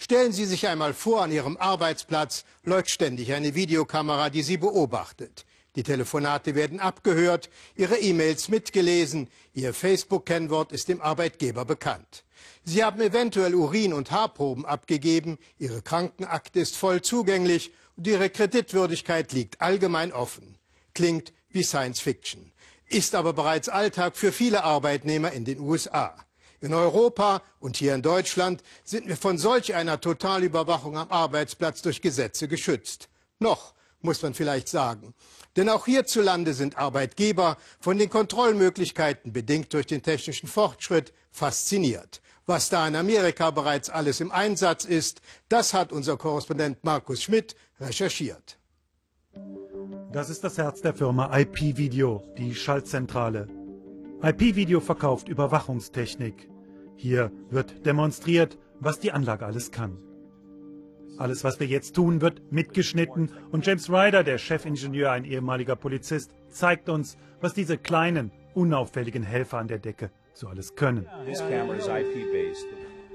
Stellen Sie sich einmal vor, an Ihrem Arbeitsplatz läuft ständig eine Videokamera, die Sie beobachtet. Die Telefonate werden abgehört, Ihre E-Mails mitgelesen, Ihr Facebook-Kennwort ist dem Arbeitgeber bekannt. Sie haben eventuell Urin- und Haarproben abgegeben, Ihre Krankenakte ist voll zugänglich und Ihre Kreditwürdigkeit liegt allgemein offen. Klingt wie Science Fiction, ist aber bereits Alltag für viele Arbeitnehmer in den USA. In Europa und hier in Deutschland sind wir von solch einer Totalüberwachung am Arbeitsplatz durch Gesetze geschützt. Noch, muss man vielleicht sagen. Denn auch hierzulande sind Arbeitgeber von den Kontrollmöglichkeiten bedingt durch den technischen Fortschritt fasziniert. Was da in Amerika bereits alles im Einsatz ist, das hat unser Korrespondent Markus Schmidt recherchiert. Das ist das Herz der Firma IP Video, die Schaltzentrale. IP Video verkauft Überwachungstechnik. Hier wird demonstriert, was die Anlage alles kann. Alles, was wir jetzt tun, wird mitgeschnitten und James Ryder, der Chefingenieur, ein ehemaliger Polizist, zeigt uns, was diese kleinen, unauffälligen Helfer an der Decke so alles können.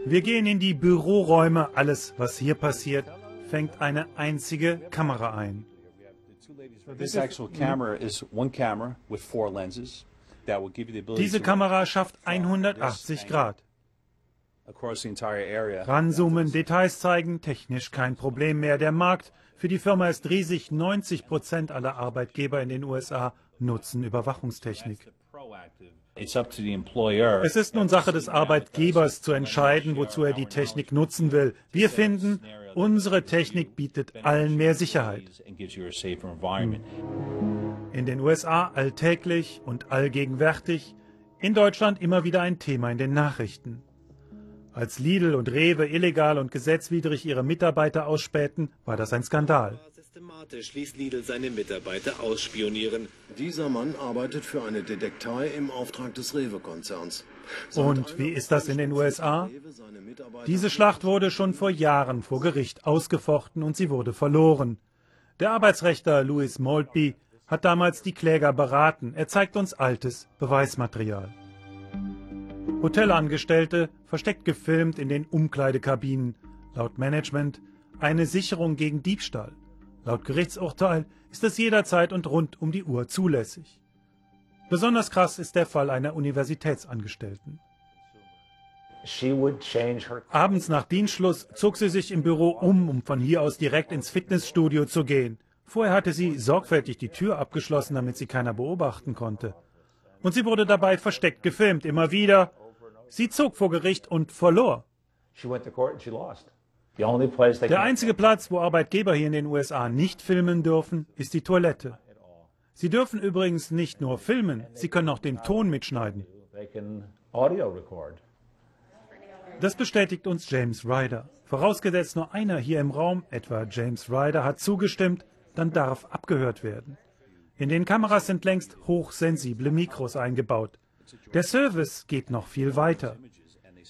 Wir gehen in die Büroräume. Alles, was hier passiert, fängt eine einzige Kamera ein. This actual camera is one camera with four lenses. Diese Kamera schafft 180 Grad. Ranzoomen, Details zeigen, technisch kein Problem mehr. Der Markt für die Firma ist riesig. 90 Prozent aller Arbeitgeber in den USA nutzen Überwachungstechnik. Es ist nun Sache des Arbeitgebers zu entscheiden, wozu er die Technik nutzen will. Wir finden, unsere Technik bietet allen mehr Sicherheit. In den USA alltäglich und allgegenwärtig, in Deutschland immer wieder ein Thema in den Nachrichten. Als Lidl und Rewe illegal und gesetzwidrig ihre Mitarbeiter ausspähten, war das ein Skandal. Systematisch ließ Lidl seine Mitarbeiter ausspionieren. Dieser Mann arbeitet für eine Detektei im Auftrag des Rewe-Konzerns. Und wie ist das in den USA? Diese Schlacht wurde schon vor Jahren vor Gericht ausgefochten und sie wurde verloren. Der Arbeitsrechter Louis Maltby hat damals die Kläger beraten. Er zeigt uns altes Beweismaterial. Hotelangestellte versteckt gefilmt in den Umkleidekabinen. Laut Management eine Sicherung gegen Diebstahl. Laut Gerichtsurteil ist es jederzeit und rund um die Uhr zulässig. Besonders krass ist der Fall einer Universitätsangestellten. Abends nach Dienstschluss zog sie sich im Büro um, um von hier aus direkt ins Fitnessstudio zu gehen. Vorher hatte sie sorgfältig die Tür abgeschlossen, damit sie keiner beobachten konnte. Und sie wurde dabei versteckt gefilmt, immer wieder. Sie zog vor Gericht und verlor. Der einzige Platz, wo Arbeitgeber hier in den USA nicht filmen dürfen, ist die Toilette. Sie dürfen übrigens nicht nur filmen, sie können auch den Ton mitschneiden. Das bestätigt uns James Ryder. Vorausgesetzt nur einer hier im Raum, etwa James Ryder, hat zugestimmt, dann darf abgehört werden. In den Kameras sind längst hochsensible Mikros eingebaut. Der Service geht noch viel weiter.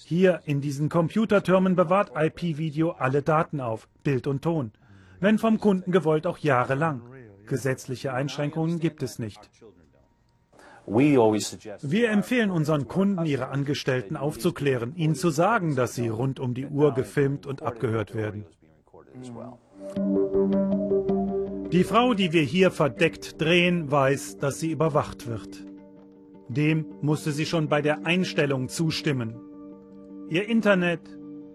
Hier in diesen Computertürmen bewahrt IP-Video alle Daten auf, Bild und Ton. Wenn vom Kunden gewollt auch jahrelang. Gesetzliche Einschränkungen gibt es nicht. Wir empfehlen unseren Kunden, ihre Angestellten aufzuklären, ihnen zu sagen, dass sie rund um die Uhr gefilmt und abgehört werden. Die Frau, die wir hier verdeckt drehen, weiß, dass sie überwacht wird. Dem musste sie schon bei der Einstellung zustimmen. Ihr Internet,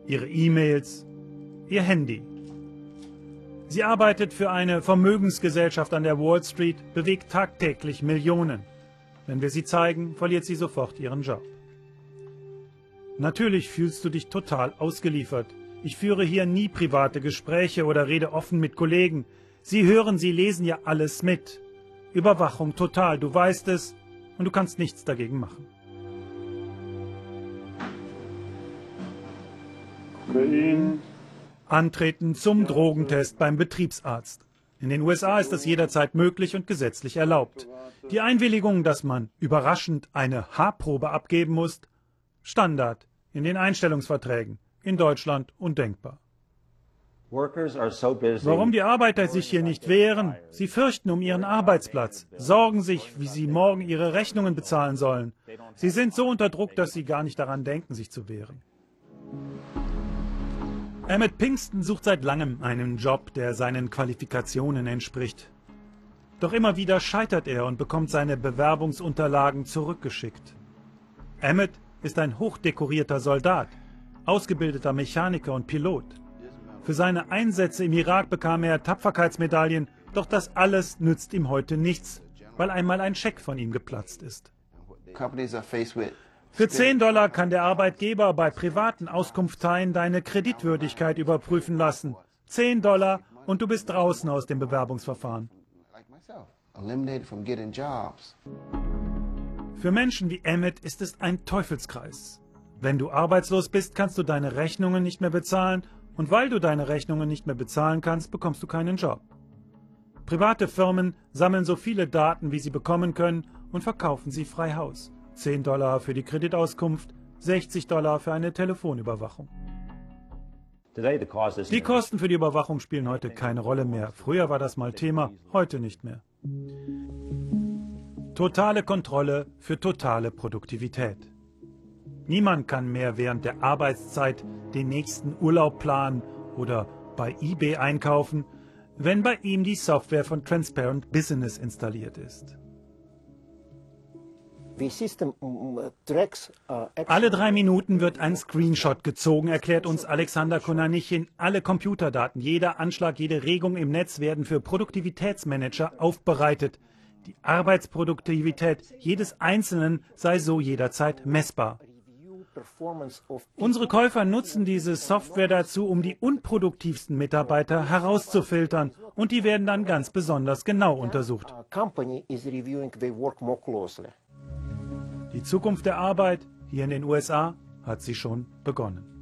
ihre E-Mails, ihr Handy. Sie arbeitet für eine Vermögensgesellschaft an der Wall Street, bewegt tagtäglich Millionen. Wenn wir sie zeigen, verliert sie sofort ihren Job. Natürlich fühlst du dich total ausgeliefert. Ich führe hier nie private Gespräche oder rede offen mit Kollegen. Sie hören, sie lesen ja alles mit. Überwachung total, du weißt es und du kannst nichts dagegen machen. Antreten zum Drogentest beim Betriebsarzt. In den USA ist das jederzeit möglich und gesetzlich erlaubt. Die Einwilligung, dass man überraschend eine Haarprobe abgeben muss, Standard in den Einstellungsverträgen, in Deutschland undenkbar. Warum die Arbeiter sich hier nicht wehren? Sie fürchten um ihren Arbeitsplatz, sorgen sich, wie sie morgen ihre Rechnungen bezahlen sollen. Sie sind so unter Druck, dass sie gar nicht daran denken, sich zu wehren. Emmett Pinkston sucht seit langem einen Job, der seinen Qualifikationen entspricht. Doch immer wieder scheitert er und bekommt seine Bewerbungsunterlagen zurückgeschickt. Emmett ist ein hochdekorierter Soldat, ausgebildeter Mechaniker und Pilot. Für seine Einsätze im Irak bekam er Tapferkeitsmedaillen, doch das alles nützt ihm heute nichts, weil einmal ein Scheck von ihm geplatzt ist. Für 10 Dollar kann der Arbeitgeber bei privaten Auskunfteien deine Kreditwürdigkeit überprüfen lassen. 10 Dollar und du bist draußen aus dem Bewerbungsverfahren. Für Menschen wie Emmett ist es ein Teufelskreis. Wenn du arbeitslos bist, kannst du deine Rechnungen nicht mehr bezahlen und weil du deine Rechnungen nicht mehr bezahlen kannst, bekommst du keinen Job. Private Firmen sammeln so viele Daten, wie sie bekommen können und verkaufen sie frei Haus. 10 Dollar für die Kreditauskunft, 60 Dollar für eine Telefonüberwachung. Die Kosten für die Überwachung spielen heute keine Rolle mehr. Früher war das mal Thema, heute nicht mehr. Totale Kontrolle für totale Produktivität. Niemand kann mehr während der Arbeitszeit den nächsten Urlaub planen oder bei eBay einkaufen, wenn bei ihm die Software von Transparent Business installiert ist. Alle drei Minuten wird ein Screenshot gezogen, erklärt uns Alexander Konanichin. Alle Computerdaten, jeder Anschlag, jede Regung im Netz werden für Produktivitätsmanager aufbereitet. Die Arbeitsproduktivität jedes Einzelnen sei so jederzeit messbar. Unsere Käufer nutzen diese Software dazu, um die unproduktivsten Mitarbeiter herauszufiltern und die werden dann ganz besonders genau untersucht. Die Zukunft der Arbeit hier in den USA hat sie schon begonnen.